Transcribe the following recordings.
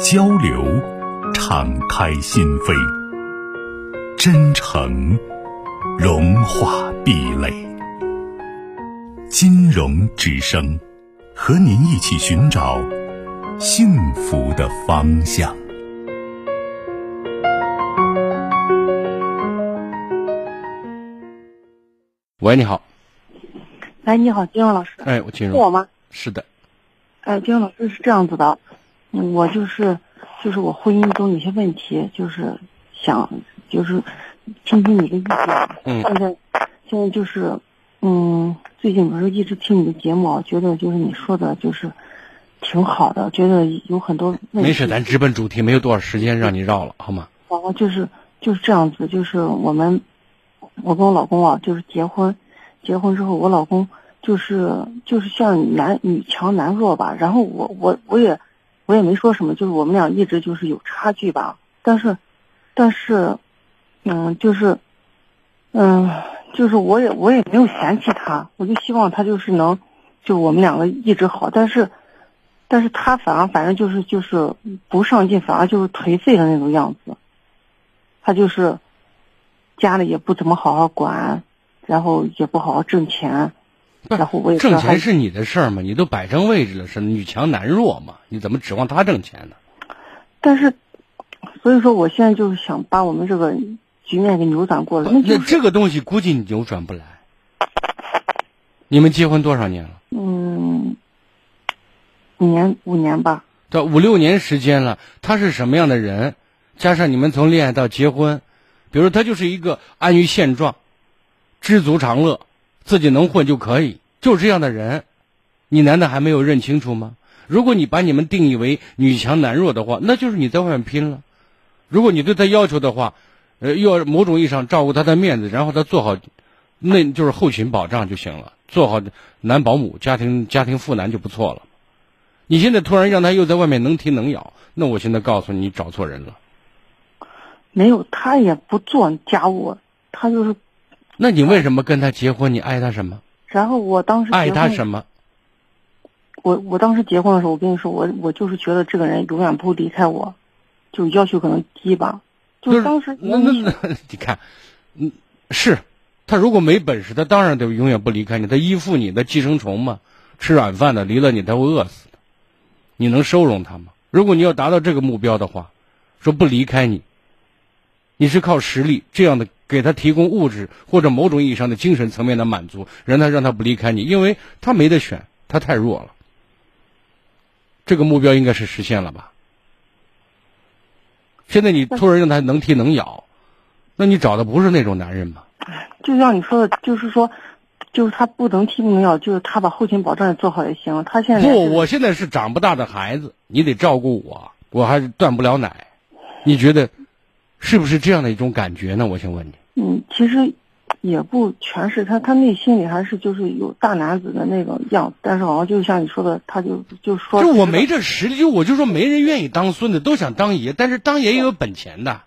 交流，敞开心扉；真诚，融化壁垒。金融之声，和您一起寻找幸福的方向。喂，你好。哎，你好，金融老师。哎，我金融。是我吗？是的。哎，金融老师是这样子的。我就是，就是我婚姻中有些问题，就是想，就是听听你的意见。嗯。现在，现在就是，嗯，最近不是一直听你的节目，觉得就是你说的，就是挺好的，觉得有很多。没事，咱直奔主题，没有多少时间让你绕了，好吗？后就是就是这样子，就是我们，我跟我老公啊，就是结婚，结婚之后，我老公就是就是像男女强男弱吧，然后我我我也。我也没说什么，就是我们俩一直就是有差距吧，但是，但是，嗯，就是，嗯，就是我也我也没有嫌弃他，我就希望他就是能，就我们两个一直好，但是，但是他反而反正就是就是不上进，反而就是颓废的那种样子，他就是家里也不怎么好好管，然后也不好好挣钱。然后我也挣钱是你的事儿嘛？你都摆正位置了，是女强男弱嘛？你怎么指望他挣钱呢？但是，所以说我现在就是想把我们这个局面给扭转过来。那这个东西估计你扭转不来。你们结婚多少年了？嗯，五年五年吧。到五六年时间了，他是什么样的人？加上你们从恋爱到结婚，比如他就是一个安于现状、知足常乐。自己能混就可以，就是这样的人，你难道还没有认清楚吗？如果你把你们定义为女强男弱的话，那就是你在外面拼了。如果你对他要求的话，呃，要某种意义上照顾他的面子，然后他做好，那就是后勤保障就行了，做好男保姆、家庭家庭妇男就不错了。你现在突然让他又在外面能踢能咬，那我现在告诉，你找错人了。没有，他也不做家务，他就是。那你为什么跟他结婚？你爱他什么？然后我当时爱他什么？我我当时结婚的时候，我跟你说，我我就是觉得这个人永远不会离开我，就要求可能低吧。就当时那那那，你看，嗯，是，他如果没本事，他当然得永远不离开你，他依附你的寄生虫嘛，吃软饭的，离了你他会饿死的。你能收容他吗？如果你要达到这个目标的话，说不离开你，你是靠实力这样的。给他提供物质或者某种意义上的精神层面的满足，让他让他不离开你，因为他没得选，他太弱了。这个目标应该是实现了吧？现在你突然让他能踢能咬，那你找的不是那种男人吗？就像你说的，就是说，就是他不能踢不能咬，就是他把后勤保障也做好也行。他现在不，我现在是长不大的孩子，你得照顾我，我还是断不了奶，你觉得？是不是这样的一种感觉呢？我想问你。嗯，其实也不全是他，他内心里还是就是有大男子的那种样子，但是好像就像你说的，他就就说，就我没这实力，就我就说没人愿意当孙子，都想当爷，但是当爷也有本钱的，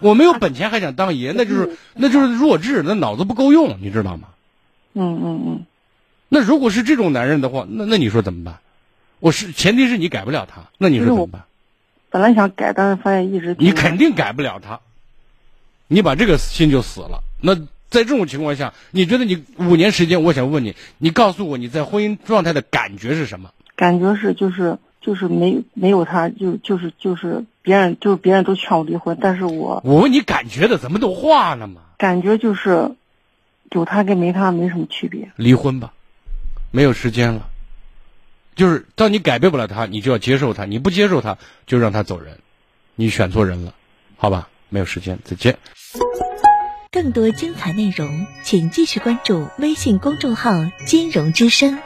我没有本钱还想当爷，那就是那就是弱智，那脑子不够用，你知道吗？嗯嗯嗯。那如果是这种男人的话，那那你说怎么办？我是前提是你改不了他，那你说怎么办？本来想改，但是发现一直你肯定改不了他，你把这个心就死了。那在这种情况下，你觉得你五年时间，我想问你，你告诉我你在婚姻状态的感觉是什么？感觉是就是就是没没有他，就就是就是别人就是别人都劝我离婚，但是我我问你感觉的，怎么都化了嘛？感觉就是有他跟没他没什么区别。离婚吧，没有时间了。就是当你改变不了他，你就要接受他；你不接受他，就让他走人。你选错人了，好吧？没有时间，再见。更多精彩内容，请继续关注微信公众号“金融之声”。